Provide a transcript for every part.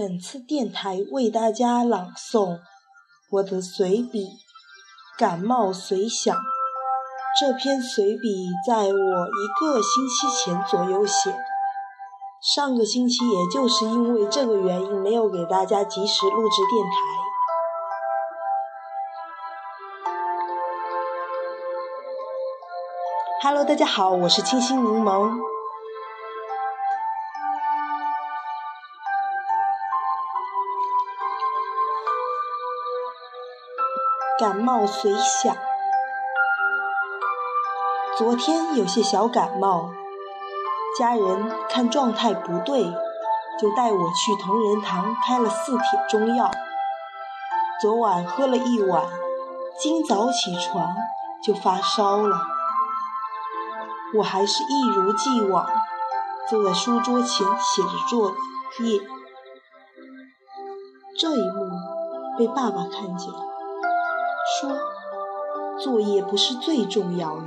本次电台为大家朗诵我的随笔《感冒随想》。这篇随笔在我一个星期前左右写，上个星期也就是因为这个原因没有给大家及时录制电台。Hello，大家好，我是清新柠檬。感冒随想，昨天有些小感冒，家人看状态不对，就带我去同仁堂开了四帖中药。昨晚喝了一碗，今早起床就发烧了。我还是一如既往坐在书桌前写着作业，这一幕被爸爸看见。说：“作业不是最重要的，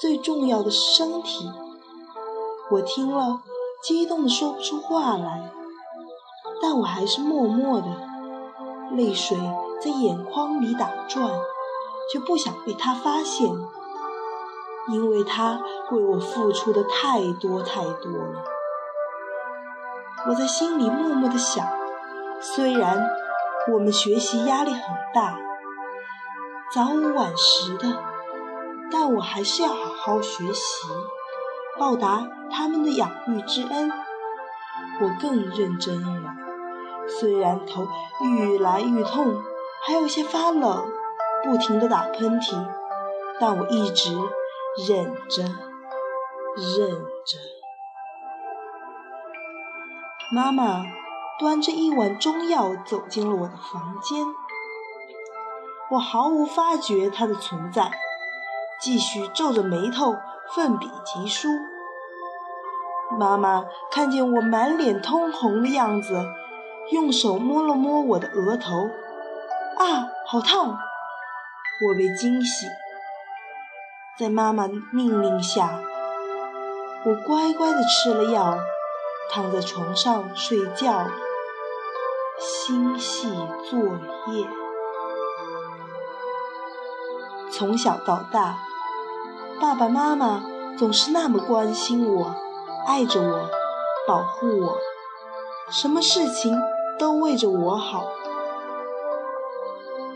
最重要的是身体。”我听了，激动的说不出话来，但我还是默默的，泪水在眼眶里打转，却不想被他发现，因为他为我付出的太多太多了。我在心里默默的想，虽然我们学习压力很大。早午晚时的，但我还是要好好学习，报答他们的养育之恩。我更认真了，虽然头愈来愈痛，还有些发冷，不停的打喷嚏，但我一直忍着，忍着。妈妈端着一碗中药走进了我的房间。我毫无发觉它的存在，继续皱着眉头奋笔疾书。妈妈看见我满脸通红的样子，用手摸了摸我的额头，啊，好烫！我被惊醒，在妈妈命令下，我乖乖的吃了药，躺在床上睡觉，心系作业。从小到大，爸爸妈妈总是那么关心我，爱着我，保护我，什么事情都为着我好。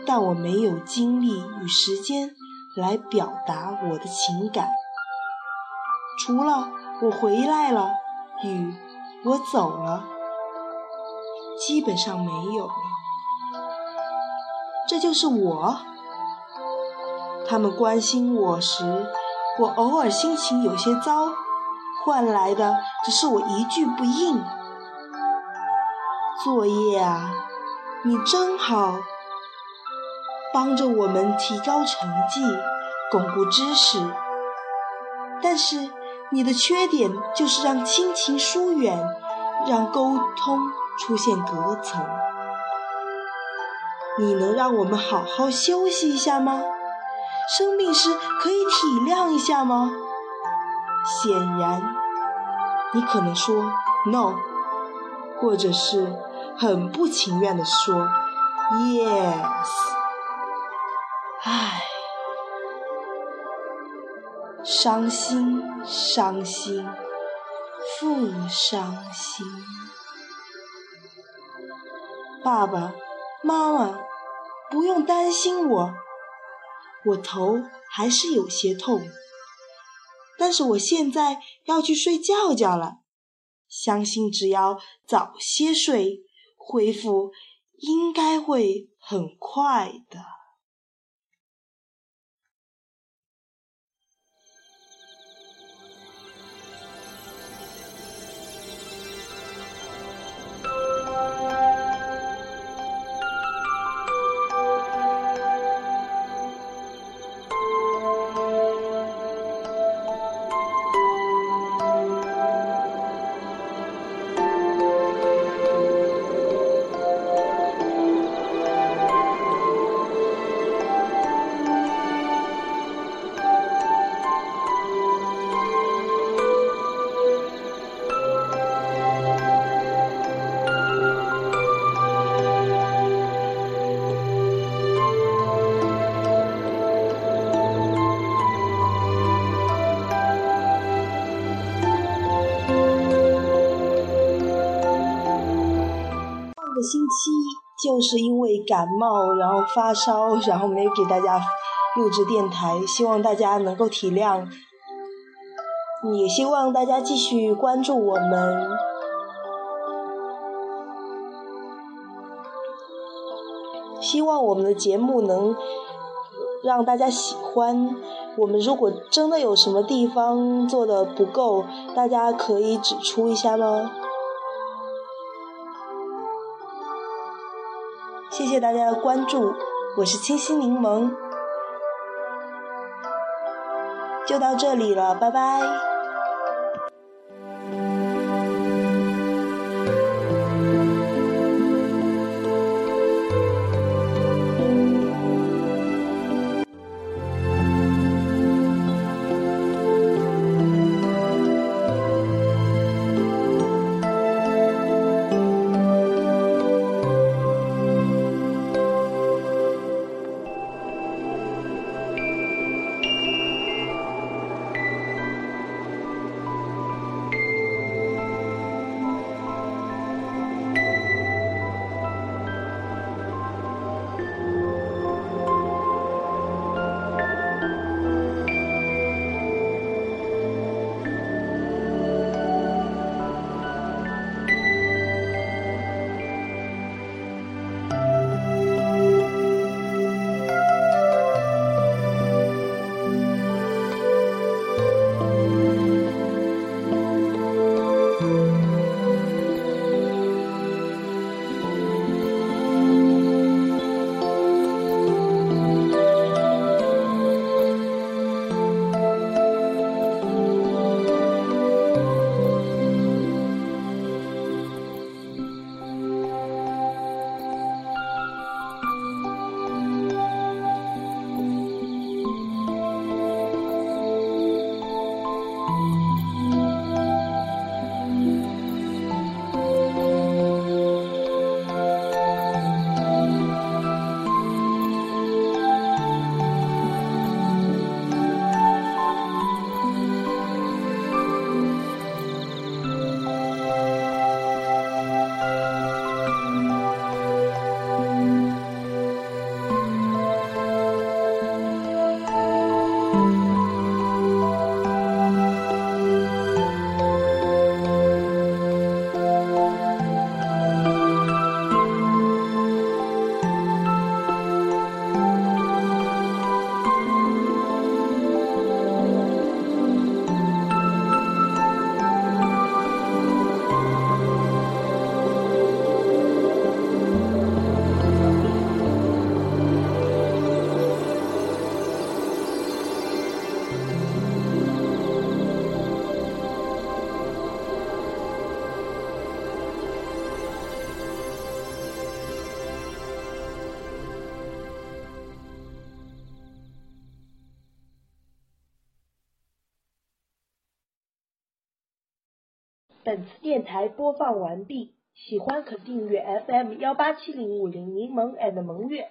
但我没有精力与时间来表达我的情感，除了我回来了与我走了，基本上没有了。这就是我。他们关心我时，我偶尔心情有些糟，换来的只是我一句不应。作业啊，你真好，帮着我们提高成绩，巩固知识。但是你的缺点就是让亲情疏远，让沟通出现隔层。你能让我们好好休息一下吗？生病时可以体谅一下吗？显然，你可能说 “no”，或者是很不情愿的说 “yes”。唉，伤心，伤心，复伤心。爸爸妈妈，不用担心我。我头还是有些痛，但是我现在要去睡觉觉了。相信只要早些睡，恢复应该会很快的。星期就是因为感冒，然后发烧，然后没有给大家录制电台，希望大家能够体谅，也希望大家继续关注我们，希望我们的节目能让大家喜欢。我们如果真的有什么地方做的不够，大家可以指出一下吗？谢谢大家的关注，我是清新柠檬，就到这里了，拜拜。本次电台播放完毕，喜欢可订阅 FM 幺八七零五零柠檬 and 萌月。